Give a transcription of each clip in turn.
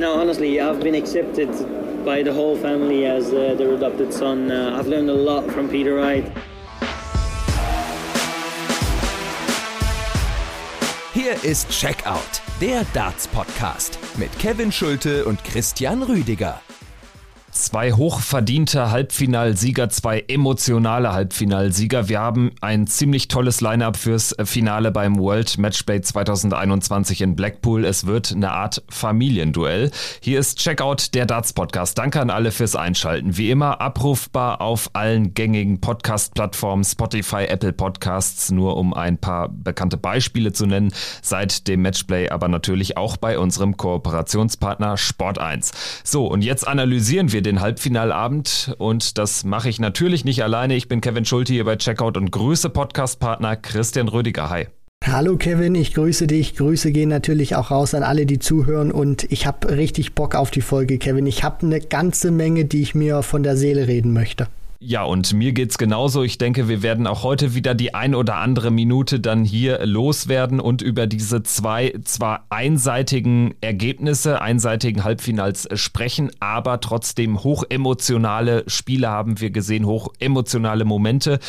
No, honestly, I've been accepted by the whole family as uh, their adopted son. Uh, I've learned a lot from Peter Wright. Hier ist Checkout, der Darts-Podcast mit Kevin Schulte und Christian Rüdiger. Zwei hochverdiente Halbfinalsieger, zwei emotionale Halbfinalsieger. Wir haben ein ziemlich tolles Line-up fürs Finale beim World Matchplay 2021 in Blackpool. Es wird eine Art Familienduell. Hier ist Checkout der Darts Podcast. Danke an alle fürs Einschalten. Wie immer abrufbar auf allen gängigen Podcast-Plattformen, Spotify, Apple Podcasts, nur um ein paar bekannte Beispiele zu nennen, seit dem Matchplay, aber natürlich auch bei unserem Kooperationspartner Sport1. So, und jetzt analysieren wir wir den Halbfinalabend und das mache ich natürlich nicht alleine. Ich bin Kevin Schulte hier bei Checkout und grüße Podcastpartner Christian Rüdiger. Hi. Hallo Kevin, ich grüße dich. Grüße gehen natürlich auch raus an alle, die zuhören und ich habe richtig Bock auf die Folge, Kevin. Ich habe eine ganze Menge, die ich mir von der Seele reden möchte. Ja, und mir geht's genauso. Ich denke, wir werden auch heute wieder die ein oder andere Minute dann hier loswerden und über diese zwei zwar einseitigen Ergebnisse, einseitigen Halbfinals sprechen, aber trotzdem hochemotionale Spiele haben wir gesehen, hochemotionale Momente.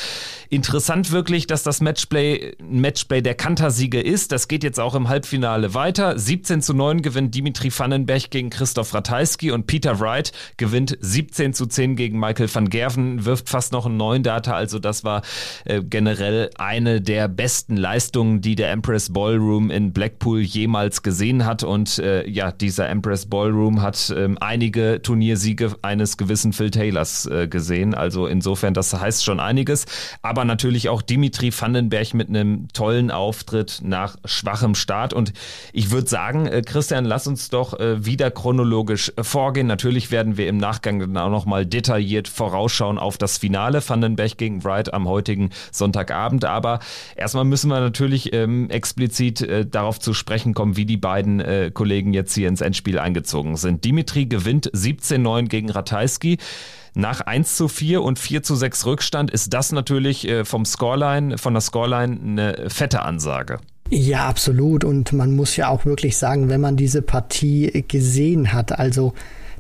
Interessant wirklich, dass das Matchplay ein Matchplay der Kantersiege ist. Das geht jetzt auch im Halbfinale weiter. 17 zu 9 gewinnt Dimitri Vandenberg gegen Christoph Ratajski und Peter Wright gewinnt 17 zu 10 gegen Michael van Gerven wirft fast noch einen neuen Data. Also das war äh, generell eine der besten Leistungen, die der Empress Ballroom in Blackpool jemals gesehen hat. Und äh, ja, dieser Empress Ballroom hat ähm, einige Turniersiege eines gewissen Phil Taylors äh, gesehen. Also insofern, das heißt schon einiges. Aber natürlich auch Dimitri Vandenberg mit einem tollen Auftritt nach schwachem Start. Und ich würde sagen, äh, Christian, lass uns doch äh, wieder chronologisch vorgehen. Natürlich werden wir im Nachgang dann auch nochmal detailliert vorausschauen auf auf das Finale Vandenberg gegen Wright am heutigen Sonntagabend. Aber erstmal müssen wir natürlich ähm, explizit äh, darauf zu sprechen kommen, wie die beiden äh, Kollegen jetzt hier ins Endspiel eingezogen sind. Dimitri gewinnt 17-9 gegen Ratajski. Nach 1 zu 4 und 4 zu 6 Rückstand ist das natürlich äh, vom Scoreline, von der Scoreline eine fette Ansage. Ja, absolut. Und man muss ja auch wirklich sagen, wenn man diese Partie gesehen hat, also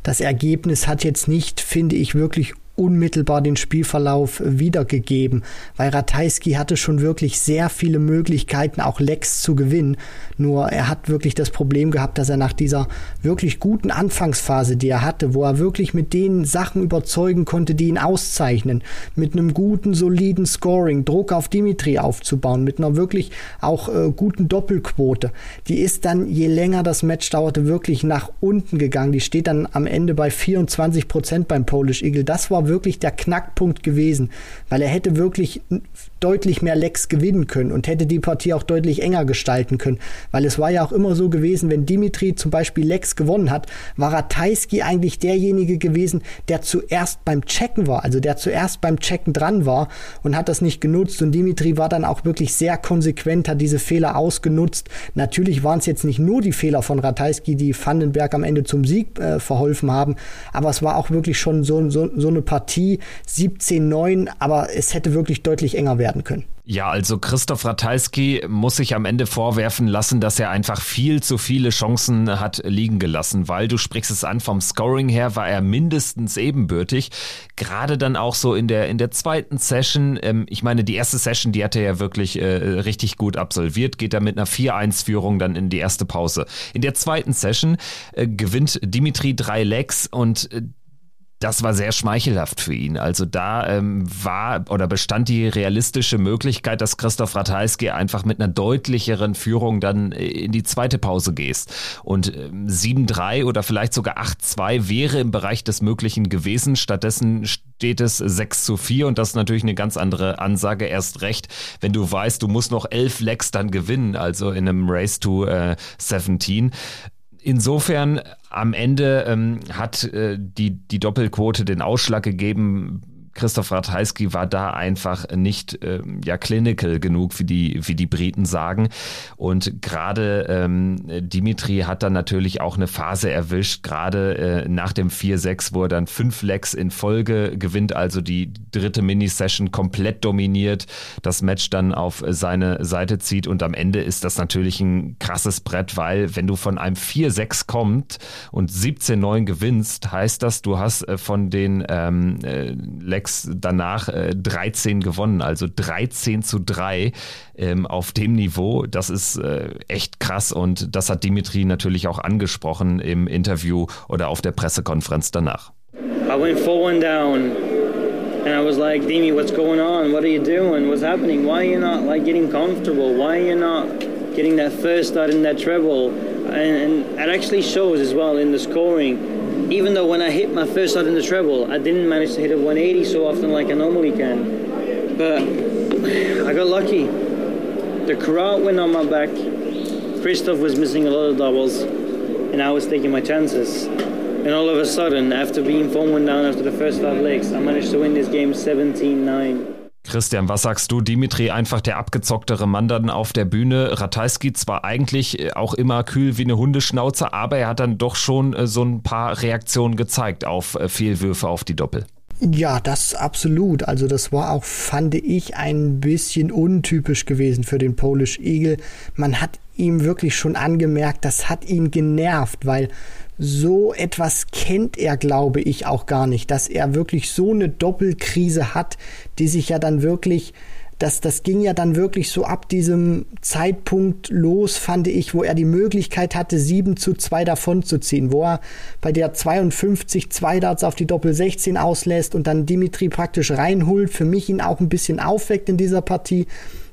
das Ergebnis hat jetzt nicht, finde ich, wirklich unmittelbar den Spielverlauf wiedergegeben, weil Ratajski hatte schon wirklich sehr viele Möglichkeiten, auch Lex zu gewinnen. Nur er hat wirklich das Problem gehabt, dass er nach dieser wirklich guten Anfangsphase, die er hatte, wo er wirklich mit den Sachen überzeugen konnte, die ihn auszeichnen, mit einem guten, soliden Scoring, Druck auf Dimitri aufzubauen, mit einer wirklich auch äh, guten Doppelquote, die ist dann, je länger das Match dauerte, wirklich nach unten gegangen. Die steht dann am Ende bei 24 Prozent beim Polish Eagle. Das war wirklich der Knackpunkt gewesen, weil er hätte wirklich deutlich mehr Lecks gewinnen können und hätte die Partie auch deutlich enger gestalten können, weil es war ja auch immer so gewesen, wenn Dimitri zum Beispiel Lecks gewonnen hat, war Ratajski eigentlich derjenige gewesen, der zuerst beim Checken war, also der zuerst beim Checken dran war und hat das nicht genutzt und Dimitri war dann auch wirklich sehr konsequent, hat diese Fehler ausgenutzt. Natürlich waren es jetzt nicht nur die Fehler von Ratajski, die Vandenberg am Ende zum Sieg äh, verholfen haben, aber es war auch wirklich schon so, so, so eine Partie 17-9, aber es hätte wirklich deutlich enger werden können. Ja, also Christoph Ratajski muss sich am Ende vorwerfen lassen, dass er einfach viel zu viele Chancen hat liegen gelassen, weil du sprichst es an, vom Scoring her war er mindestens ebenbürtig. Gerade dann auch so in der, in der zweiten Session, ähm, ich meine, die erste Session, die hat er ja wirklich äh, richtig gut absolviert, geht er mit einer 4-1-Führung dann in die erste Pause. In der zweiten Session äh, gewinnt Dimitri drei Legs und äh, das war sehr schmeichelhaft für ihn. Also da ähm, war oder bestand die realistische Möglichkeit, dass Christoph Ratajski einfach mit einer deutlicheren Führung dann äh, in die zweite Pause gehst. Und ähm, 7-3 oder vielleicht sogar 8-2 wäre im Bereich des Möglichen gewesen. Stattdessen steht es 6 zu 4 und das ist natürlich eine ganz andere Ansage. Erst recht, wenn du weißt, du musst noch elf Legs dann gewinnen, also in einem Race to äh, 17 insofern am Ende ähm, hat äh, die, die Doppelquote den Ausschlag gegeben. Christoph Ratajski war da einfach nicht äh, ja clinical genug, wie die, wie die Briten sagen. Und gerade ähm, Dimitri hat dann natürlich auch eine Phase erwischt, gerade äh, nach dem 4-6, wo er dann fünf Legs in Folge gewinnt, also die dritte Mini-Session komplett dominiert, das Match dann auf seine Seite zieht und am Ende ist das natürlich ein krasses Brett, weil wenn du von einem 4-6 kommst und 17-9 gewinnst, heißt das, du hast äh, von den ähm, äh, Legs danach äh, 13 gewonnen, also 13 zu 3 ähm, auf dem Niveau. Das ist äh, echt krass und das hat Dimitri natürlich auch angesprochen im Interview oder auf der Pressekonferenz danach. I went 4-1 down and I was like, Dimi, what's going on? What are you doing? What's happening? Why are you not like getting comfortable? Why are you not getting that first start in that treble? And, and it actually shows as well in the scoring. Even though when I hit my first shot in the treble, I didn't manage to hit a 180 so often like I normally can. But I got lucky. The crowd went on my back. Christoph was missing a lot of doubles, and I was taking my chances. And all of a sudden, after being 4 1 down after the first five legs, I managed to win this game 17 9. Christian, was sagst du? Dimitri einfach der abgezocktere Mann dann auf der Bühne. Ratajski zwar eigentlich äh, auch immer kühl wie eine Hundeschnauze, aber er hat dann doch schon äh, so ein paar Reaktionen gezeigt auf äh, Fehlwürfe auf die Doppel. Ja, das absolut. Also das war auch, fand ich, ein bisschen untypisch gewesen für den Polish Eagle. Man hat ihm wirklich schon angemerkt, das hat ihn genervt, weil so etwas kennt er, glaube ich, auch gar nicht, dass er wirklich so eine Doppelkrise hat, die sich ja dann wirklich das, das ging ja dann wirklich so ab diesem Zeitpunkt los, fand ich, wo er die Möglichkeit hatte, 7 zu 2 davon zu ziehen, wo er bei der 52 2 Darts auf die Doppel 16 auslässt und dann Dimitri praktisch reinholt, für mich ihn auch ein bisschen aufweckt in dieser Partie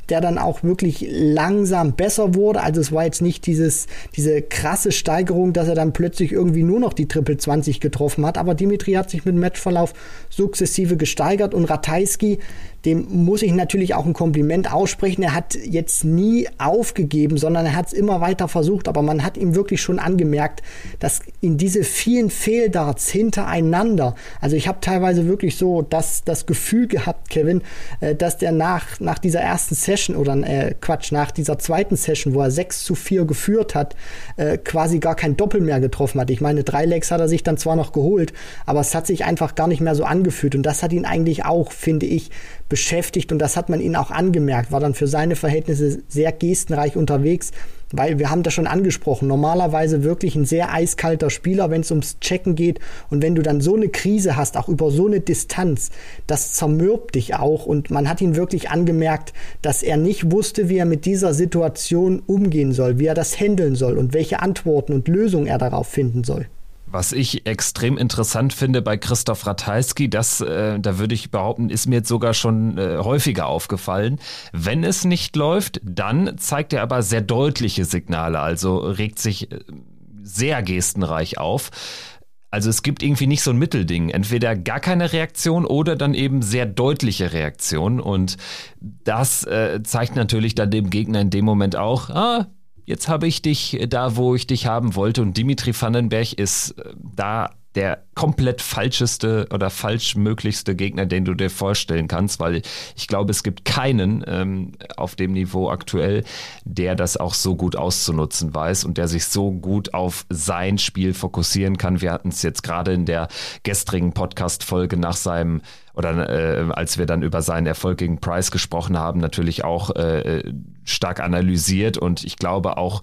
der dann auch wirklich langsam besser wurde. Also es war jetzt nicht dieses, diese krasse Steigerung, dass er dann plötzlich irgendwie nur noch die Triple 20 getroffen hat. Aber Dimitri hat sich mit dem Matchverlauf sukzessive gesteigert und Ratajski, dem muss ich natürlich auch ein Kompliment aussprechen. Er hat jetzt nie aufgegeben, sondern er hat es immer weiter versucht. Aber man hat ihm wirklich schon angemerkt, dass in diese vielen Fehldarts hintereinander, also ich habe teilweise wirklich so das, das Gefühl gehabt, Kevin, äh, dass der nach, nach dieser ersten Session oder äh, Quatsch, nach dieser zweiten Session, wo er 6 zu 4 geführt hat, äh, quasi gar kein Doppel mehr getroffen hat. Ich meine, drei Legs hat er sich dann zwar noch geholt, aber es hat sich einfach gar nicht mehr so angefühlt. Und das hat ihn eigentlich auch, finde ich, beschäftigt und das hat man ihn auch angemerkt, war dann für seine Verhältnisse sehr gestenreich unterwegs, weil wir haben das schon angesprochen, normalerweise wirklich ein sehr eiskalter Spieler, wenn es ums Checken geht und wenn du dann so eine Krise hast, auch über so eine Distanz, das zermürbt dich auch und man hat ihn wirklich angemerkt, dass er nicht wusste, wie er mit dieser Situation umgehen soll, wie er das handeln soll und welche Antworten und Lösungen er darauf finden soll. Was ich extrem interessant finde bei Christoph Ratajski, das, äh, da würde ich behaupten, ist mir jetzt sogar schon äh, häufiger aufgefallen. Wenn es nicht läuft, dann zeigt er aber sehr deutliche Signale, also regt sich äh, sehr gestenreich auf. Also es gibt irgendwie nicht so ein Mittelding. Entweder gar keine Reaktion oder dann eben sehr deutliche Reaktion. Und das äh, zeigt natürlich dann dem Gegner in dem Moment auch, ah, jetzt habe ich dich da, wo ich dich haben wollte. Und Dimitri Vandenberg ist äh, da der komplett falscheste oder falsch möglichste Gegner, den du dir vorstellen kannst, weil ich glaube, es gibt keinen ähm, auf dem Niveau aktuell, der das auch so gut auszunutzen weiß und der sich so gut auf sein Spiel fokussieren kann. Wir hatten es jetzt gerade in der gestrigen Podcast-Folge nach seinem oder äh, als wir dann über seinen Erfolg gegen Price gesprochen haben, natürlich auch äh, stark analysiert und ich glaube auch,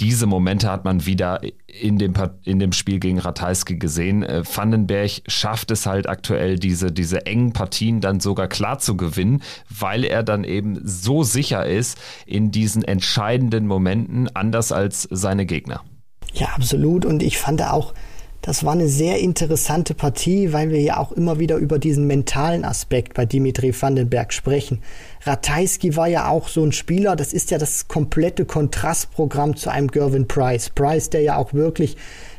diese Momente hat man wieder in dem, in dem Spiel gegen Ratajski gesehen. Äh, Vandenberg schafft es halt aktuell, diese, diese engen Partien dann sogar klar zu gewinnen, weil er dann eben so sicher ist in diesen entscheidenden Momenten, anders als seine Gegner. Ja, absolut. Und ich fand auch, das war eine sehr interessante Partie, weil wir ja auch immer wieder über diesen mentalen Aspekt bei Dimitri Vandenberg sprechen. Ratajski war ja auch so ein Spieler, das ist ja das komplette Kontrastprogramm zu einem Gervin Price. Price, der ja auch wirklich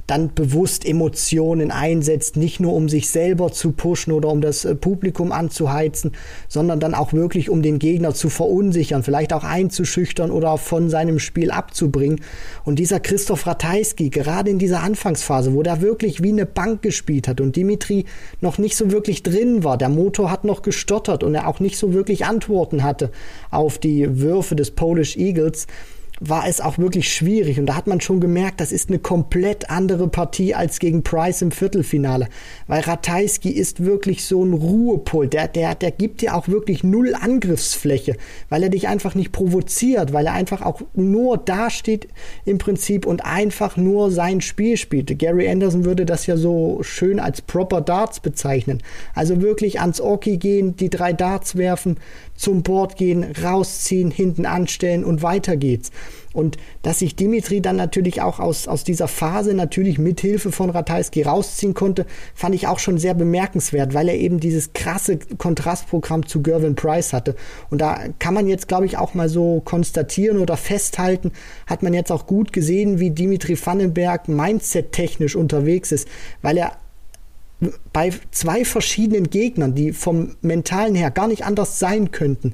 dann bewusst Emotionen einsetzt, nicht nur um sich selber zu pushen oder um das äh, Publikum anzuheizen, sondern dann auch wirklich um den Gegner zu verunsichern, vielleicht auch einzuschüchtern oder von seinem Spiel abzubringen. Und dieser Christoph Ratajski, gerade in dieser Anfangsphase, wo der wirklich wie eine Bank gespielt hat und Dimitri noch nicht so wirklich drin war, der Motor hat noch gestottert und er auch nicht so wirklich Antworten hatte auf die Würfe des Polish Eagles, war es auch wirklich schwierig. Und da hat man schon gemerkt, das ist eine komplett andere Partie als gegen Price im Viertelfinale. Weil Ratajski ist wirklich so ein Ruhepol. Der, der, der gibt dir auch wirklich null Angriffsfläche, weil er dich einfach nicht provoziert, weil er einfach auch nur dasteht im Prinzip und einfach nur sein Spiel spielt. Gary Anderson würde das ja so schön als Proper Darts bezeichnen. Also wirklich ans Oki gehen, die drei Darts werfen, zum Board gehen, rausziehen, hinten anstellen und weiter geht's. Und dass sich Dimitri dann natürlich auch aus, aus dieser Phase natürlich mit Hilfe von Ratajski rausziehen konnte, fand ich auch schon sehr bemerkenswert, weil er eben dieses krasse Kontrastprogramm zu Gervin Price hatte. Und da kann man jetzt, glaube ich, auch mal so konstatieren oder festhalten, hat man jetzt auch gut gesehen, wie Dimitri Vandenberg mindset-technisch unterwegs ist, weil er bei zwei verschiedenen Gegnern, die vom mentalen her gar nicht anders sein könnten,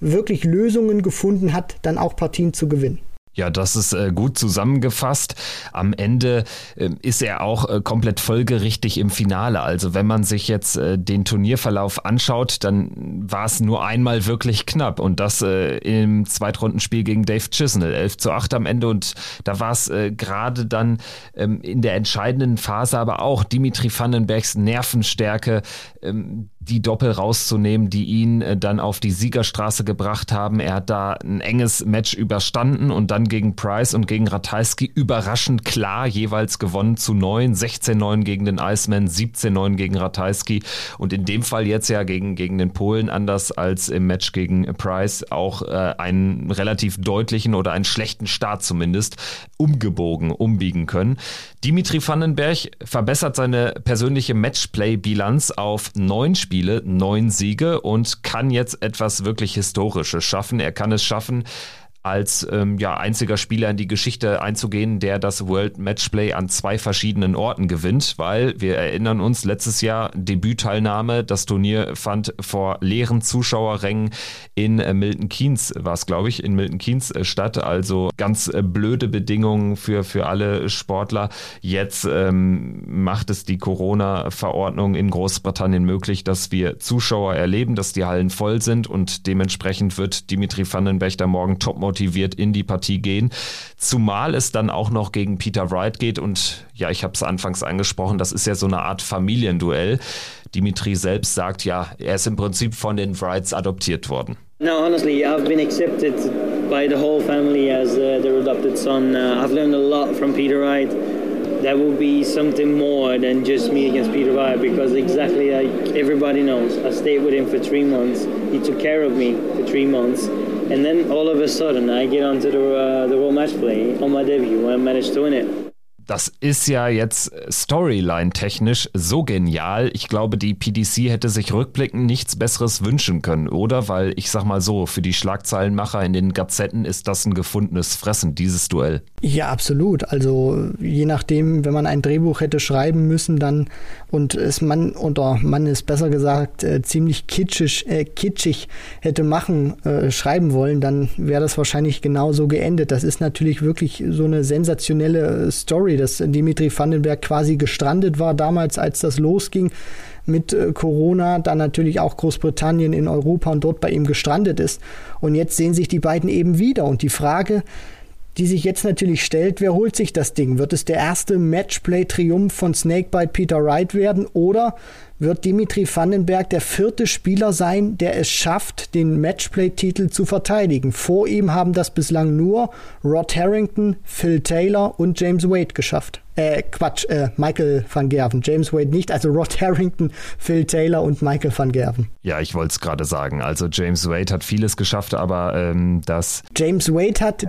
wirklich Lösungen gefunden hat, dann auch Partien zu gewinnen. Ja, das ist äh, gut zusammengefasst. Am Ende äh, ist er auch äh, komplett folgerichtig im Finale. Also wenn man sich jetzt äh, den Turnierverlauf anschaut, dann war es nur einmal wirklich knapp und das äh, im Zweitrundenspiel gegen Dave Chisnell, 11 zu 8 am Ende und da war es äh, gerade dann ähm, in der entscheidenden Phase aber auch Dimitri Vandenbergs Nervenstärke, ähm, die Doppel rauszunehmen, die ihn äh, dann auf die Siegerstraße gebracht haben. Er hat da ein enges Match überstanden und dann gegen Price und gegen Ratajski überraschend klar jeweils gewonnen zu 9, 16-9 gegen den Iceman, 17-9 gegen Ratajski und in dem Fall jetzt ja gegen, gegen den Polen anders als im Match gegen Price auch äh, einen relativ deutlichen oder einen schlechten Start zumindest umgebogen, umbiegen können. Dimitri Vandenberg verbessert seine persönliche Matchplay-Bilanz auf neun Spiele neun Siege und kann jetzt etwas wirklich Historisches schaffen. Er kann es schaffen, als ähm, ja, einziger Spieler in die Geschichte einzugehen, der das World Matchplay an zwei verschiedenen Orten gewinnt, weil wir erinnern uns, letztes Jahr Debütteilnahme, das Turnier fand vor leeren Zuschauerrängen in äh, Milton Keynes, war es glaube ich, in Milton Keynes äh, statt, also ganz äh, blöde Bedingungen für, für alle Sportler. Jetzt ähm, macht es die Corona-Verordnung in Großbritannien möglich, dass wir Zuschauer erleben, dass die Hallen voll sind und dementsprechend wird Dimitri Vandenberg da morgen Topmodell motiviert in die Partie gehen. Zumal es dann auch noch gegen Peter Wright geht und ja, ich habe es anfangs angesprochen, das ist ja so eine Art Familienduell. Dimitri selbst sagt ja, er ist im Prinzip von den Wrights adoptiert worden. No, honestly, I've been accepted by the whole family as uh, their adopted son. Uh, I've learned a lot from Peter Wright. There will be something more than just me against Peter Wright because exactly like everybody knows, I stayed with him for three months. He took care of me for three months. And then all of a sudden, I get onto the, uh, the World Match Play on my debut and I managed to win it. Das ist ja jetzt Storyline-technisch so genial. Ich glaube, die PDC hätte sich rückblickend nichts Besseres wünschen können, oder? Weil ich sag mal so, für die Schlagzeilenmacher in den Gazetten ist das ein gefundenes Fressen, dieses Duell. Ja, absolut. Also je nachdem, wenn man ein Drehbuch hätte schreiben müssen, dann und es man oder man ist besser gesagt äh, ziemlich kitschig, äh, kitschig hätte machen, äh, schreiben wollen, dann wäre das wahrscheinlich genau so geendet. Das ist natürlich wirklich so eine sensationelle Story Story, dass Dimitri Vandenberg quasi gestrandet war damals, als das losging mit äh, Corona, dann natürlich auch Großbritannien in Europa und dort bei ihm gestrandet ist. Und jetzt sehen sich die beiden eben wieder. Und die Frage, die sich jetzt natürlich stellt, wer holt sich das Ding? Wird es der erste Matchplay-Triumph von Snakebite Peter Wright werden oder wird Dimitri Vandenberg der vierte Spieler sein, der es schafft, den Matchplay-Titel zu verteidigen? Vor ihm haben das bislang nur Rod Harrington, Phil Taylor und James Wade geschafft äh, Quatsch, äh, Michael van Gerven. James Wade nicht, also Rod Harrington, Phil Taylor und Michael van Gerven. Ja, ich wollte es gerade sagen. Also James Wade hat vieles geschafft, aber ähm, das. James Wade hat,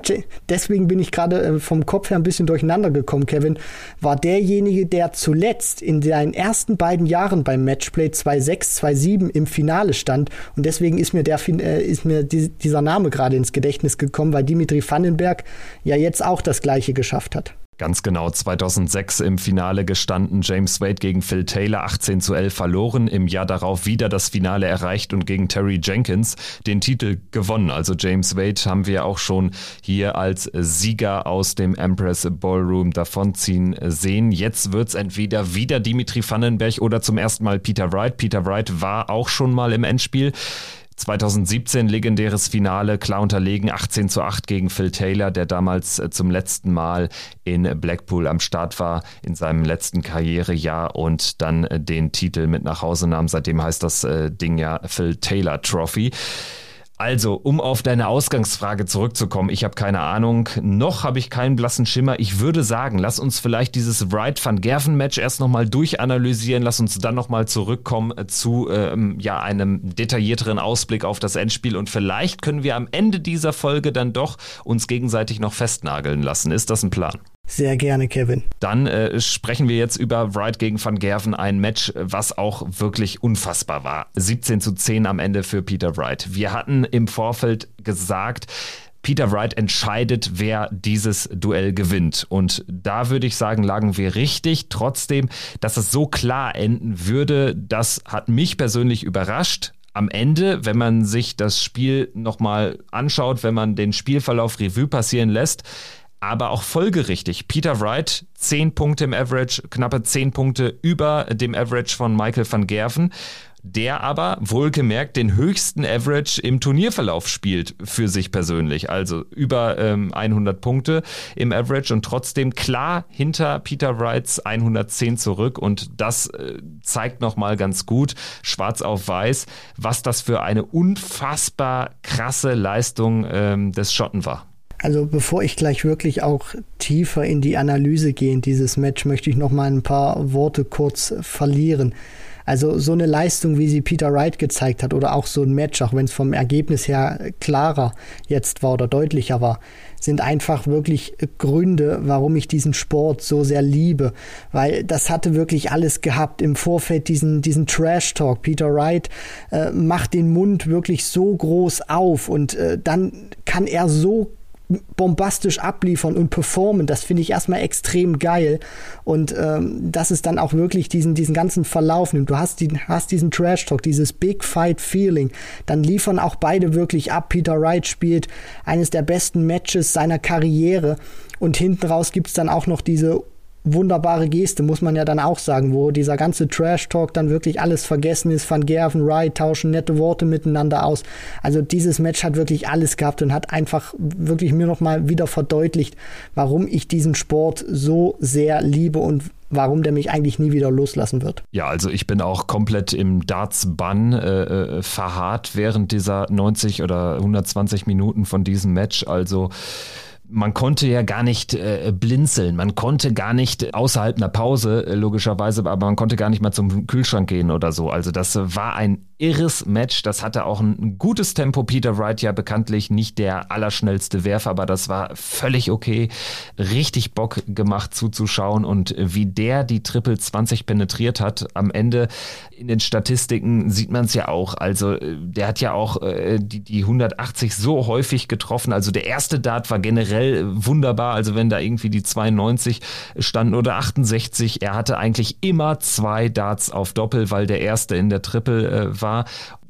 deswegen bin ich gerade äh, vom Kopf her ein bisschen durcheinander gekommen, Kevin, war derjenige, der zuletzt in seinen ersten beiden Jahren beim Matchplay 2-6, 2-7 im Finale stand. Und deswegen ist mir, der, äh, ist mir dieser Name gerade ins Gedächtnis gekommen, weil Dimitri Vandenberg ja jetzt auch das gleiche geschafft hat. Ganz genau, 2006 im Finale gestanden, James Wade gegen Phil Taylor, 18 zu 11 verloren, im Jahr darauf wieder das Finale erreicht und gegen Terry Jenkins den Titel gewonnen. Also James Wade haben wir auch schon hier als Sieger aus dem Empress Ballroom davonziehen sehen. Jetzt wird es entweder wieder Dimitri Vandenberg oder zum ersten Mal Peter Wright. Peter Wright war auch schon mal im Endspiel. 2017 legendäres Finale, klar unterlegen, 18 zu 8 gegen Phil Taylor, der damals äh, zum letzten Mal in Blackpool am Start war, in seinem letzten Karrierejahr und dann äh, den Titel mit nach Hause nahm. Seitdem heißt das äh, Ding ja Phil Taylor Trophy. Also, um auf deine Ausgangsfrage zurückzukommen, ich habe keine Ahnung, noch habe ich keinen blassen Schimmer. Ich würde sagen, lass uns vielleicht dieses Wright van Gerven Match erst nochmal durchanalysieren, lass uns dann nochmal zurückkommen zu ähm, ja, einem detaillierteren Ausblick auf das Endspiel und vielleicht können wir am Ende dieser Folge dann doch uns gegenseitig noch festnageln lassen. Ist das ein Plan? Sehr gerne, Kevin. Dann äh, sprechen wir jetzt über Wright gegen Van Gerven, ein Match, was auch wirklich unfassbar war. 17 zu 10 am Ende für Peter Wright. Wir hatten im Vorfeld gesagt, Peter Wright entscheidet, wer dieses Duell gewinnt. Und da würde ich sagen, lagen wir richtig. Trotzdem, dass es so klar enden würde, das hat mich persönlich überrascht am Ende, wenn man sich das Spiel nochmal anschaut, wenn man den Spielverlauf Revue passieren lässt, aber auch folgerichtig. Peter Wright, 10 Punkte im Average, knappe 10 Punkte über dem Average von Michael van Gerven der aber wohlgemerkt den höchsten Average im Turnierverlauf spielt für sich persönlich. Also über ähm, 100 Punkte im Average und trotzdem klar hinter Peter Wrights 110 zurück. Und das äh, zeigt nochmal ganz gut, schwarz auf weiß, was das für eine unfassbar krasse Leistung ähm, des Schotten war. Also bevor ich gleich wirklich auch tiefer in die Analyse gehe in dieses Match, möchte ich noch mal ein paar Worte kurz verlieren. Also so eine Leistung, wie sie Peter Wright gezeigt hat oder auch so ein Match, auch wenn es vom Ergebnis her klarer jetzt war oder deutlicher war, sind einfach wirklich Gründe, warum ich diesen Sport so sehr liebe, weil das hatte wirklich alles gehabt im Vorfeld diesen diesen Trash Talk. Peter Wright äh, macht den Mund wirklich so groß auf und äh, dann kann er so bombastisch abliefern und performen, das finde ich erstmal extrem geil. Und ähm, dass es dann auch wirklich diesen, diesen ganzen Verlauf nimmt. Du hast, die, hast diesen Trash-Talk, dieses Big Fight-Feeling. Dann liefern auch beide wirklich ab. Peter Wright spielt eines der besten Matches seiner Karriere. Und hinten raus gibt's dann auch noch diese wunderbare Geste, muss man ja dann auch sagen, wo dieser ganze Trash-Talk dann wirklich alles vergessen ist. Van Gerven, Wright tauschen nette Worte miteinander aus. Also dieses Match hat wirklich alles gehabt und hat einfach wirklich mir nochmal wieder verdeutlicht, warum ich diesen Sport so sehr liebe und warum der mich eigentlich nie wieder loslassen wird. Ja, also ich bin auch komplett im Darts-Bann äh, äh verharrt während dieser 90 oder 120 Minuten von diesem Match. Also man konnte ja gar nicht äh, blinzeln, man konnte gar nicht außerhalb einer Pause, äh, logischerweise, aber man konnte gar nicht mal zum Kühlschrank gehen oder so. Also das war ein irres Match, das hatte auch ein gutes Tempo. Peter Wright ja bekanntlich nicht der allerschnellste Werfer, aber das war völlig okay. Richtig Bock gemacht zuzuschauen und wie der die Triple 20 penetriert hat, am Ende in den Statistiken sieht man es ja auch. Also äh, der hat ja auch äh, die, die 180 so häufig getroffen. Also der erste Dart war generell generell wunderbar. Also wenn da irgendwie die 92 standen oder 68, er hatte eigentlich immer zwei Darts auf Doppel, weil der erste in der Triple äh, war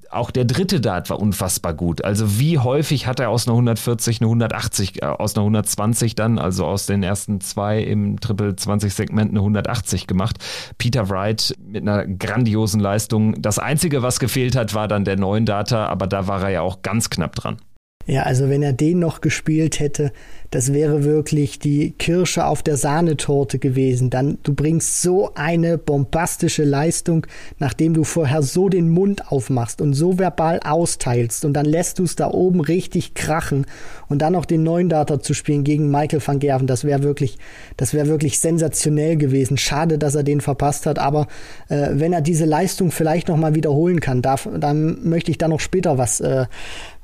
auch der dritte Dart war unfassbar gut. Also wie häufig hat er aus einer 140 eine 180, äh, aus einer 120 dann, also aus den ersten zwei im Triple 20 Segment eine 180 gemacht. Peter Wright mit einer grandiosen Leistung. Das einzige, was gefehlt hat, war dann der neuen Data, aber da war er ja auch ganz knapp dran. Ja, also wenn er den noch gespielt hätte, das wäre wirklich die Kirsche auf der Sahnetorte gewesen. Dann du bringst so eine bombastische Leistung, nachdem du vorher so den Mund aufmachst und so verbal austeilst und dann lässt du es da oben richtig krachen und dann noch den neuen Data zu spielen gegen Michael van Gerven, das wäre wirklich, das wäre wirklich sensationell gewesen. Schade, dass er den verpasst hat, aber äh, wenn er diese Leistung vielleicht noch mal wiederholen kann, darf, dann möchte ich da noch später was äh,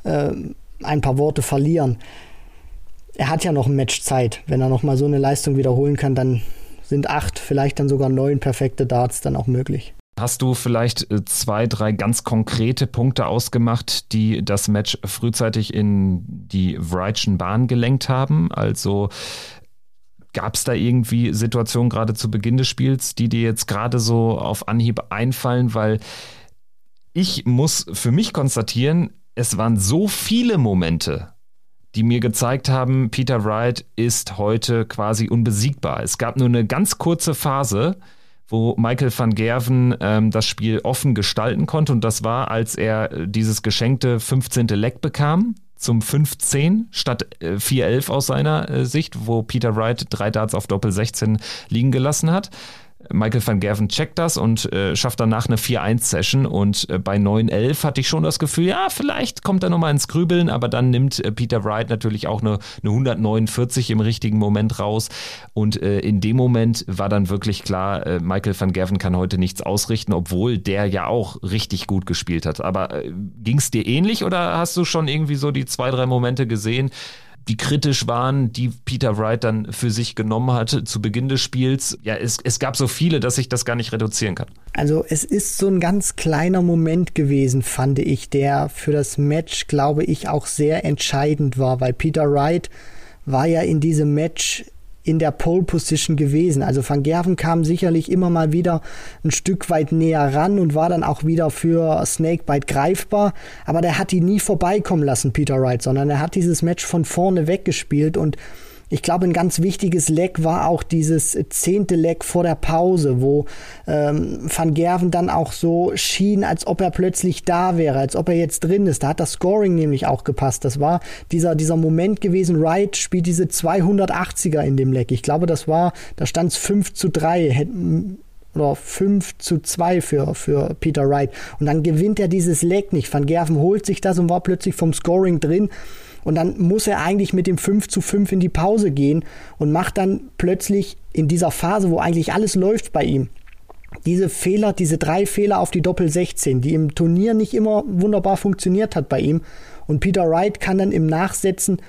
äh, ein paar Worte verlieren. Er hat ja noch ein Match Zeit. Wenn er noch mal so eine Leistung wiederholen kann, dann sind acht, vielleicht dann sogar neun perfekte Darts dann auch möglich. Hast du vielleicht äh, zwei, drei ganz konkrete Punkte ausgemacht, die das Match frühzeitig in die Wrightschen Bahn gelenkt haben? Also Gab es da irgendwie Situationen gerade zu Beginn des Spiels, die dir jetzt gerade so auf Anhieb einfallen? Weil ich muss für mich konstatieren, es waren so viele Momente, die mir gezeigt haben, Peter Wright ist heute quasi unbesiegbar. Es gab nur eine ganz kurze Phase, wo Michael van Gerven ähm, das Spiel offen gestalten konnte und das war, als er dieses geschenkte 15. Leck bekam zum 15 statt äh, 4-11 aus seiner äh, Sicht, wo Peter Wright drei Darts auf Doppel 16 liegen gelassen hat. Michael van Gerven checkt das und äh, schafft danach eine 4-1-Session und äh, bei 9-11 hatte ich schon das Gefühl, ja, vielleicht kommt er nochmal ins Grübeln, aber dann nimmt äh, Peter Wright natürlich auch eine, eine 149 im richtigen Moment raus und äh, in dem Moment war dann wirklich klar, äh, Michael van Gerven kann heute nichts ausrichten, obwohl der ja auch richtig gut gespielt hat. Aber äh, ging es dir ähnlich oder hast du schon irgendwie so die zwei, drei Momente gesehen, die kritisch waren, die Peter Wright dann für sich genommen hat zu Beginn des Spiels. Ja, es, es gab so viele, dass ich das gar nicht reduzieren kann. Also es ist so ein ganz kleiner Moment gewesen, fand ich, der für das Match, glaube ich, auch sehr entscheidend war, weil Peter Wright war ja in diesem Match in der Pole Position gewesen. Also Van Gerven kam sicherlich immer mal wieder ein Stück weit näher ran und war dann auch wieder für Snakebite greifbar. Aber der hat ihn nie vorbeikommen lassen, Peter Wright, sondern er hat dieses Match von vorne weggespielt und ich glaube, ein ganz wichtiges Leck war auch dieses zehnte Leck vor der Pause, wo ähm, Van Gerven dann auch so schien, als ob er plötzlich da wäre, als ob er jetzt drin ist. Da hat das Scoring nämlich auch gepasst. Das war dieser, dieser Moment gewesen. Wright spielt diese 280er in dem Leck. Ich glaube, das war, da stand es 5 zu 3 oder 5 zu 2 für, für Peter Wright. Und dann gewinnt er dieses Leck nicht. Van Gerven holt sich das und war plötzlich vom Scoring drin. Und dann muss er eigentlich mit dem 5 zu 5 in die Pause gehen und macht dann plötzlich in dieser Phase, wo eigentlich alles läuft bei ihm, diese Fehler, diese drei Fehler auf die Doppel 16, die im Turnier nicht immer wunderbar funktioniert hat bei ihm. Und Peter Wright kann dann im Nachsetzen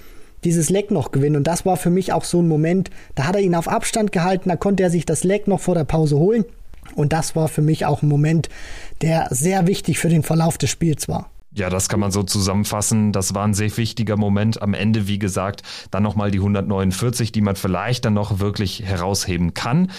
dieses Leck noch gewinnen. Und das war für mich auch so ein Moment, da hat er ihn auf Abstand gehalten, da konnte er sich das Leck noch vor der Pause holen. Und das war für mich auch ein Moment, der sehr wichtig für den Verlauf des Spiels war. Ja, das kann man so zusammenfassen. Das war ein sehr wichtiger Moment. Am Ende, wie gesagt, dann nochmal die 149, die man vielleicht dann noch wirklich herausheben kann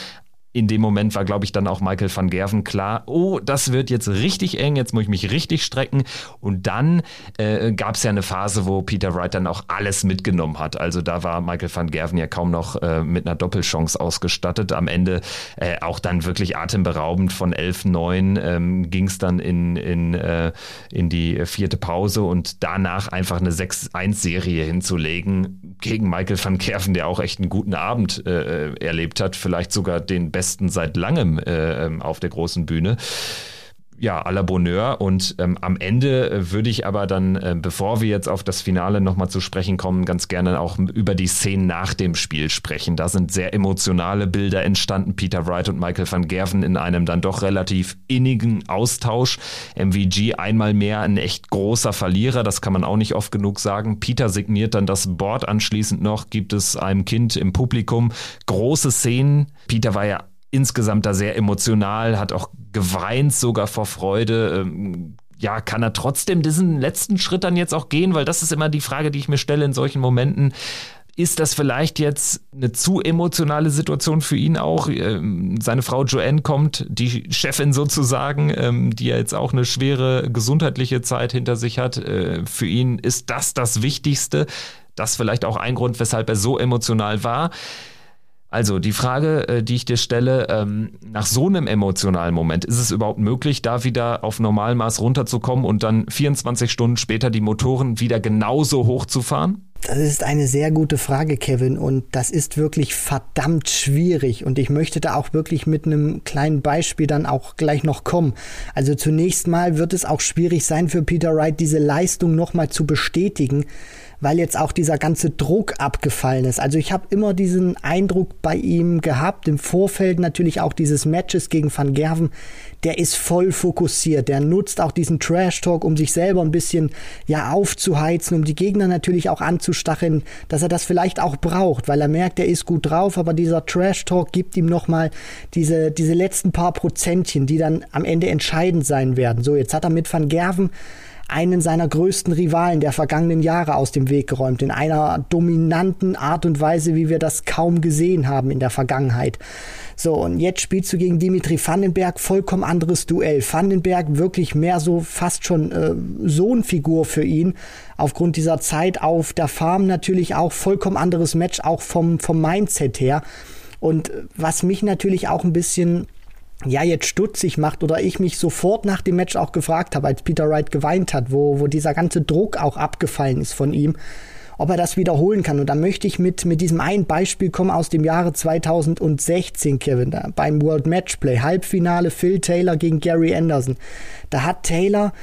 in dem Moment war, glaube ich, dann auch Michael van Gerven klar, oh, das wird jetzt richtig eng, jetzt muss ich mich richtig strecken. Und dann äh, gab es ja eine Phase, wo Peter Wright dann auch alles mitgenommen hat. Also da war Michael van Gerven ja kaum noch äh, mit einer Doppelchance ausgestattet. Am Ende äh, auch dann wirklich atemberaubend von 11-9 ähm, ging es dann in, in, äh, in die vierte Pause und danach einfach eine 6-1-Serie hinzulegen gegen Michael van Gerven, der auch echt einen guten Abend äh, erlebt hat, vielleicht sogar den besten besten seit langem äh, ähm, auf der großen Bühne ja, à la Bonheur. Und ähm, am Ende äh, würde ich aber dann, äh, bevor wir jetzt auf das Finale nochmal zu sprechen kommen, ganz gerne auch über die Szenen nach dem Spiel sprechen. Da sind sehr emotionale Bilder entstanden. Peter Wright und Michael van Gerven in einem dann doch relativ innigen Austausch. MVG einmal mehr ein echt großer Verlierer, das kann man auch nicht oft genug sagen. Peter signiert dann das Board anschließend noch, gibt es einem Kind im Publikum. Große Szenen. Peter war ja insgesamt da sehr emotional, hat auch geweint sogar vor Freude. Ähm, ja, kann er trotzdem diesen letzten Schritt dann jetzt auch gehen? Weil das ist immer die Frage, die ich mir stelle in solchen Momenten. Ist das vielleicht jetzt eine zu emotionale Situation für ihn auch? Ähm, seine Frau Joanne kommt, die Chefin sozusagen, ähm, die ja jetzt auch eine schwere gesundheitliche Zeit hinter sich hat. Äh, für ihn ist das das Wichtigste. Das vielleicht auch ein Grund, weshalb er so emotional war. Also die Frage, äh, die ich dir stelle, ähm, nach so einem emotionalen Moment, ist es überhaupt möglich, da wieder auf Normalmaß runterzukommen und dann 24 Stunden später die Motoren wieder genauso hochzufahren? Das ist eine sehr gute Frage, Kevin, und das ist wirklich verdammt schwierig. Und ich möchte da auch wirklich mit einem kleinen Beispiel dann auch gleich noch kommen. Also zunächst mal wird es auch schwierig sein für Peter Wright, diese Leistung nochmal zu bestätigen, weil jetzt auch dieser ganze Druck abgefallen ist. Also ich habe immer diesen Eindruck bei ihm gehabt, im Vorfeld natürlich auch dieses Matches gegen Van Gerven, der ist voll fokussiert, der nutzt auch diesen Trash Talk, um sich selber ein bisschen ja aufzuheizen, um die Gegner natürlich auch anzustacheln, dass er das vielleicht auch braucht, weil er merkt, er ist gut drauf, aber dieser Trash Talk gibt ihm nochmal diese, diese letzten paar Prozentchen, die dann am Ende entscheidend sein werden. So, jetzt hat er mit Van Gerven einen seiner größten Rivalen der vergangenen Jahre aus dem Weg geräumt, in einer dominanten Art und Weise, wie wir das kaum gesehen haben in der Vergangenheit. So, und jetzt spielst du gegen Dimitri Vandenberg, vollkommen anderes Duell. Vandenberg wirklich mehr so fast schon äh, Sohnfigur für ihn. Aufgrund dieser Zeit auf der Farm natürlich auch vollkommen anderes Match, auch vom, vom Mindset her. Und was mich natürlich auch ein bisschen ja jetzt stutzig macht oder ich mich sofort nach dem Match auch gefragt habe, als Peter Wright geweint hat, wo, wo dieser ganze Druck auch abgefallen ist von ihm, ob er das wiederholen kann. Und da möchte ich mit, mit diesem einen Beispiel kommen aus dem Jahre 2016, Kevin, da, beim World Matchplay, Halbfinale Phil Taylor gegen Gary Anderson. Da hat Taylor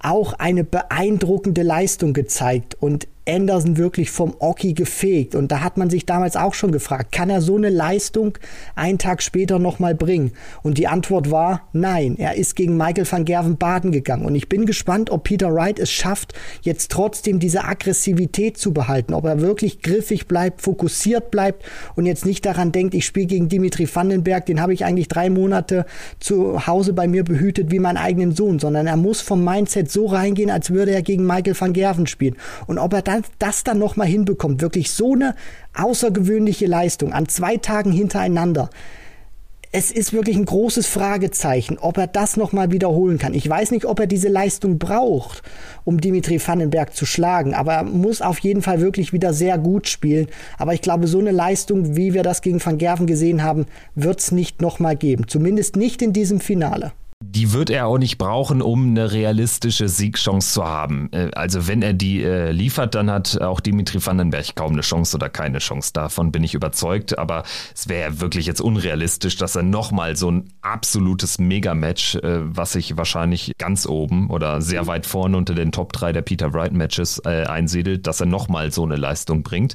auch eine beeindruckende Leistung gezeigt und Anderson wirklich vom Oki gefegt. Und da hat man sich damals auch schon gefragt, kann er so eine Leistung einen Tag später nochmal bringen? Und die Antwort war nein. Er ist gegen Michael van Gerven baden gegangen. Und ich bin gespannt, ob Peter Wright es schafft, jetzt trotzdem diese Aggressivität zu behalten. Ob er wirklich griffig bleibt, fokussiert bleibt und jetzt nicht daran denkt, ich spiele gegen Dimitri Vandenberg, den habe ich eigentlich drei Monate zu Hause bei mir behütet wie meinen eigenen Sohn, sondern er muss vom Mindset so reingehen, als würde er gegen Michael van Gerven spielen. Und ob er dann das, dann nochmal hinbekommt, wirklich so eine außergewöhnliche Leistung an zwei Tagen hintereinander. Es ist wirklich ein großes Fragezeichen, ob er das nochmal wiederholen kann. Ich weiß nicht, ob er diese Leistung braucht, um Dimitri Vandenberg zu schlagen, aber er muss auf jeden Fall wirklich wieder sehr gut spielen. Aber ich glaube, so eine Leistung, wie wir das gegen Van Gerven gesehen haben, wird es nicht nochmal geben. Zumindest nicht in diesem Finale die wird er auch nicht brauchen, um eine realistische Siegchance zu haben. Äh, also wenn er die äh, liefert, dann hat auch Dimitri Vandenberg kaum eine Chance oder keine Chance. Davon bin ich überzeugt. Aber es wäre wirklich jetzt unrealistisch, dass er nochmal so ein absolutes Megamatch, äh, was sich wahrscheinlich ganz oben oder sehr weit vorne unter den Top 3 der Peter Wright Matches äh, einsiedelt, dass er nochmal so eine Leistung bringt.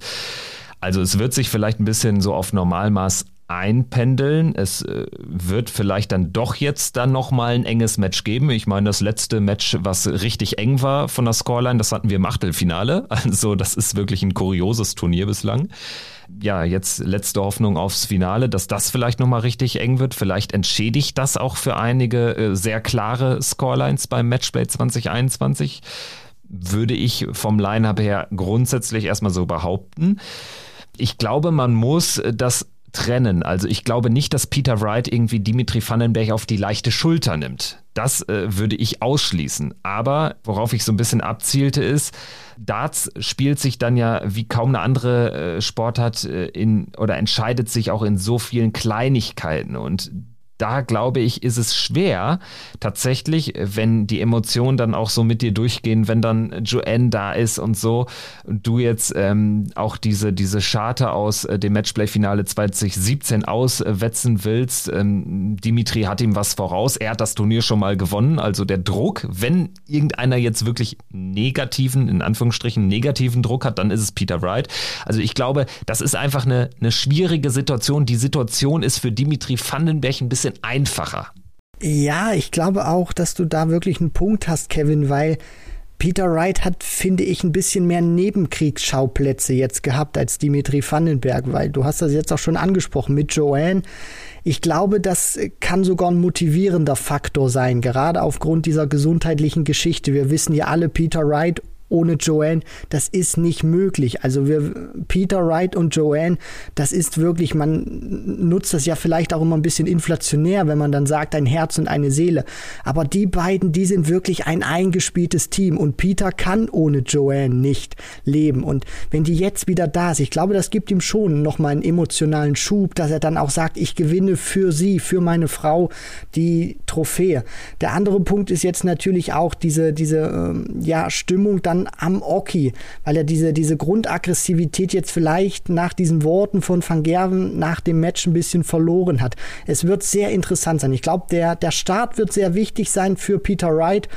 Also es wird sich vielleicht ein bisschen so auf Normalmaß einpendeln. Es äh, wird vielleicht dann doch jetzt dann nochmal ein enges Match geben. Ich meine, das letzte Match, was richtig eng war von der Scoreline, das hatten wir im Achtelfinale. Also das ist wirklich ein kurioses Turnier bislang. Ja, jetzt letzte Hoffnung aufs Finale, dass das vielleicht nochmal richtig eng wird. Vielleicht entschädigt das auch für einige äh, sehr klare Scorelines beim Matchplay 2021. Würde ich vom Line-Up her grundsätzlich erstmal so behaupten. Ich glaube, man muss das trennen. Also ich glaube nicht, dass Peter Wright irgendwie Dimitri Vandenberg auf die leichte Schulter nimmt. Das äh, würde ich ausschließen. Aber worauf ich so ein bisschen abzielte ist, Darts spielt sich dann ja wie kaum eine andere äh, Sportart äh, in oder entscheidet sich auch in so vielen Kleinigkeiten und da glaube ich, ist es schwer, tatsächlich, wenn die Emotionen dann auch so mit dir durchgehen, wenn dann Joanne da ist und so, du jetzt ähm, auch diese, diese Scharte aus äh, dem Matchplay-Finale 2017 auswetzen willst. Ähm, Dimitri hat ihm was voraus, er hat das Turnier schon mal gewonnen, also der Druck, wenn irgendeiner jetzt wirklich negativen, in Anführungsstrichen negativen Druck hat, dann ist es Peter Wright. Also ich glaube, das ist einfach eine, eine schwierige Situation. Die Situation ist für Dimitri Vandenberg ein bisschen bisschen einfacher. Ja, ich glaube auch, dass du da wirklich einen Punkt hast, Kevin, weil Peter Wright hat, finde ich, ein bisschen mehr Nebenkriegsschauplätze jetzt gehabt als Dimitri Vandenberg, weil du hast das jetzt auch schon angesprochen mit Joanne. Ich glaube, das kann sogar ein motivierender Faktor sein, gerade aufgrund dieser gesundheitlichen Geschichte. Wir wissen ja alle, Peter Wright ohne Joanne, das ist nicht möglich. Also wir, Peter Wright und Joanne, das ist wirklich, man nutzt das ja vielleicht auch immer ein bisschen inflationär, wenn man dann sagt, ein Herz und eine Seele. Aber die beiden, die sind wirklich ein eingespieltes Team und Peter kann ohne Joanne nicht leben. Und wenn die jetzt wieder da ist, ich glaube, das gibt ihm schon nochmal einen emotionalen Schub, dass er dann auch sagt, ich gewinne für sie, für meine Frau die Trophäe. Der andere Punkt ist jetzt natürlich auch diese, diese ähm, ja, Stimmung dann am Oki, weil er diese, diese Grundaggressivität jetzt vielleicht nach diesen Worten von Van Gerven nach dem Match ein bisschen verloren hat. Es wird sehr interessant sein. Ich glaube, der, der Start wird sehr wichtig sein für Peter Wright.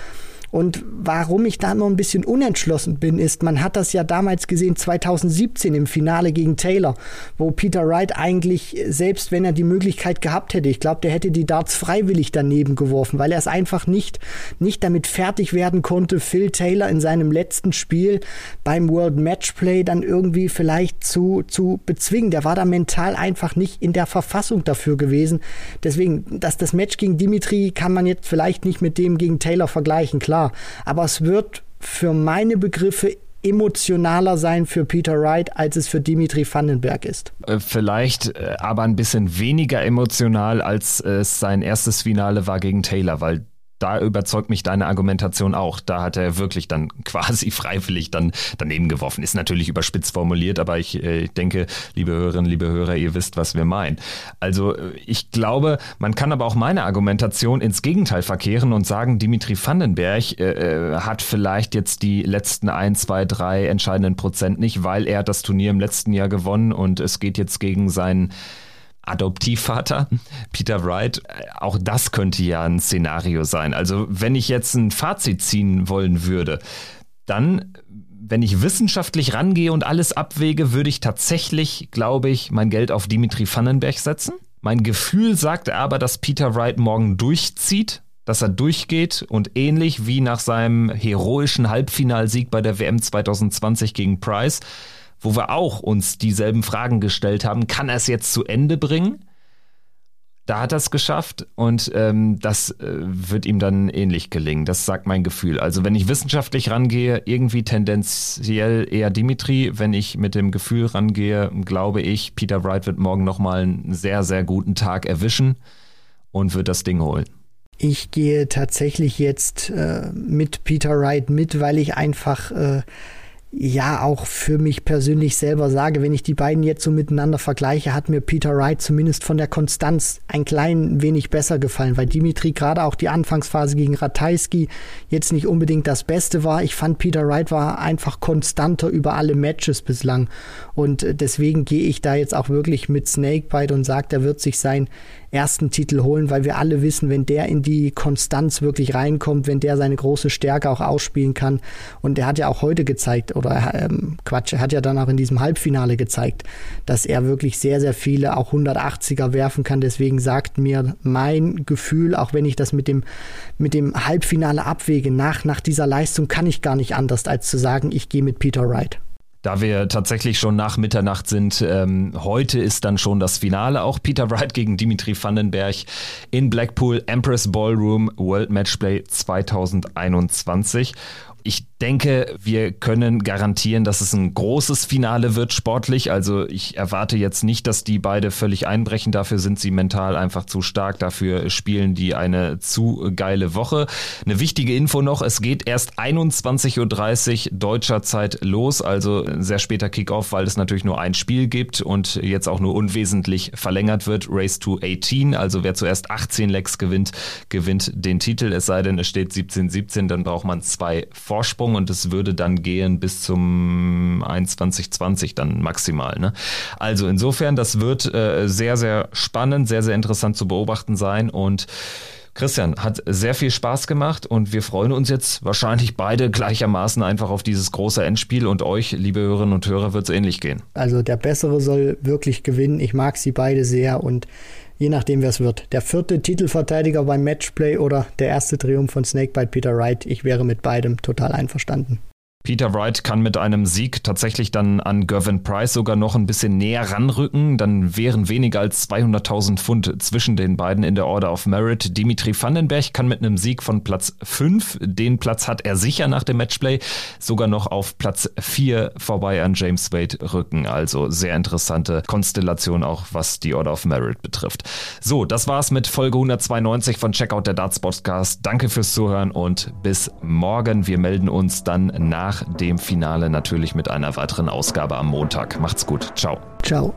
Und warum ich da noch ein bisschen unentschlossen bin, ist, man hat das ja damals gesehen, 2017 im Finale gegen Taylor, wo Peter Wright eigentlich, selbst wenn er die Möglichkeit gehabt hätte, ich glaube, der hätte die Darts freiwillig daneben geworfen, weil er es einfach nicht, nicht damit fertig werden konnte, Phil Taylor in seinem letzten Spiel beim World Matchplay dann irgendwie vielleicht zu, zu bezwingen. Der war da mental einfach nicht in der Verfassung dafür gewesen. Deswegen, dass das Match gegen Dimitri kann man jetzt vielleicht nicht mit dem gegen Taylor vergleichen, klar Aber es wird für meine Begriffe emotionaler sein für Peter Wright, als es für Dimitri Vandenberg ist. Äh, vielleicht äh, aber ein bisschen weniger emotional, als es sein erstes Finale war gegen Taylor, weil da überzeugt mich deine Argumentation auch. Da hat er wirklich dann quasi freiwillig dann daneben geworfen. Ist natürlich überspitzt formuliert, aber ich äh, denke, liebe Hörerinnen, liebe Hörer, ihr wisst, was wir meinen. Also äh, ich glaube, man kann aber auch meine Argumentation ins Gegenteil verkehren und sagen, Dimitri Vandenberg äh, äh, hat vielleicht jetzt die letzten ein, zwei, drei entscheidenden Prozent nicht, weil er das Turnier im letzten Jahr gewonnen und es geht jetzt gegen seinen Adoptivvater, Peter Wright. Auch das könnte ja ein Szenario sein. Also wenn ich jetzt ein Fazit ziehen wollen würde, dann, wenn ich wissenschaftlich rangehe und alles abwäge, würde ich tatsächlich, glaube ich, mein Geld auf Dimitri Vandenberg setzen. Mein Gefühl sagt aber, dass Peter Wright morgen durchzieht, dass er durchgeht und ähnlich wie nach seinem heroischen Halbfinalsieg bei der WM 2020 gegen Price wo wir auch uns dieselben Fragen gestellt haben, kann er es jetzt zu Ende bringen? Da hat er es geschafft und ähm, das äh, wird ihm dann ähnlich gelingen. Das sagt mein Gefühl. Also wenn ich wissenschaftlich rangehe, irgendwie tendenziell eher Dimitri. Wenn ich mit dem Gefühl rangehe, glaube ich, Peter Wright wird morgen nochmal einen sehr, sehr guten Tag erwischen und wird das Ding holen. Ich gehe tatsächlich jetzt äh, mit Peter Wright mit, weil ich einfach äh, ja auch für mich persönlich selber sage, wenn ich die beiden jetzt so miteinander vergleiche, hat mir Peter Wright zumindest von der Konstanz ein klein wenig besser gefallen, weil Dimitri gerade auch die Anfangsphase gegen Ratajski jetzt nicht unbedingt das Beste war. Ich fand Peter Wright war einfach konstanter über alle Matches bislang und äh, deswegen gehe ich da jetzt auch wirklich mit Snakebite und sage, er wird sich sein ersten Titel holen, weil wir alle wissen, wenn der in die Konstanz wirklich reinkommt, wenn der seine große Stärke auch ausspielen kann. Und er hat ja auch heute gezeigt, oder ähm, Quatsch, er hat ja dann auch in diesem Halbfinale gezeigt, dass er wirklich sehr, sehr viele auch 180er werfen kann. Deswegen sagt mir mein Gefühl, auch wenn ich das mit dem, mit dem Halbfinale abwäge, nach, nach dieser Leistung kann ich gar nicht anders, als zu sagen, ich gehe mit Peter Wright. Da wir tatsächlich schon nach Mitternacht sind, ähm, heute ist dann schon das Finale. Auch Peter Wright gegen Dimitri Vandenberg in Blackpool Empress Ballroom World Matchplay 2021 ich denke, wir können garantieren, dass es ein großes Finale wird sportlich. Also ich erwarte jetzt nicht, dass die beide völlig einbrechen. Dafür sind sie mental einfach zu stark. Dafür spielen die eine zu geile Woche. Eine wichtige Info noch, es geht erst 21.30 Uhr deutscher Zeit los. Also sehr später Kickoff, weil es natürlich nur ein Spiel gibt und jetzt auch nur unwesentlich verlängert wird. Race to 18. Also wer zuerst 18 Lecks gewinnt, gewinnt den Titel. Es sei denn, es steht 17-17, dann braucht man zwei vor Vorsprung und es würde dann gehen bis zum 2120 dann maximal. Ne? Also insofern, das wird äh, sehr, sehr spannend, sehr, sehr interessant zu beobachten sein und Christian, hat sehr viel Spaß gemacht und wir freuen uns jetzt wahrscheinlich beide gleichermaßen einfach auf dieses große Endspiel und euch, liebe Hörerinnen und Hörer, wird es ähnlich gehen. Also der Bessere soll wirklich gewinnen. Ich mag sie beide sehr und je nachdem, wer es wird. Der vierte Titelverteidiger beim Matchplay oder der erste Triumph von Snakebite Peter Wright. Ich wäre mit beidem total einverstanden. Peter Wright kann mit einem Sieg tatsächlich dann an Gervin Price sogar noch ein bisschen näher ranrücken. Dann wären weniger als 200.000 Pfund zwischen den beiden in der Order of Merit. Dimitri Vandenberg kann mit einem Sieg von Platz 5, den Platz hat er sicher nach dem Matchplay, sogar noch auf Platz 4 vorbei an James Wade rücken. Also sehr interessante Konstellation auch, was die Order of Merit betrifft. So, das war's mit Folge 192 von Checkout der Darts Podcast. Danke fürs Zuhören und bis morgen. Wir melden uns dann nach dem Finale natürlich mit einer weiteren Ausgabe am Montag. Macht's gut. Ciao. Ciao.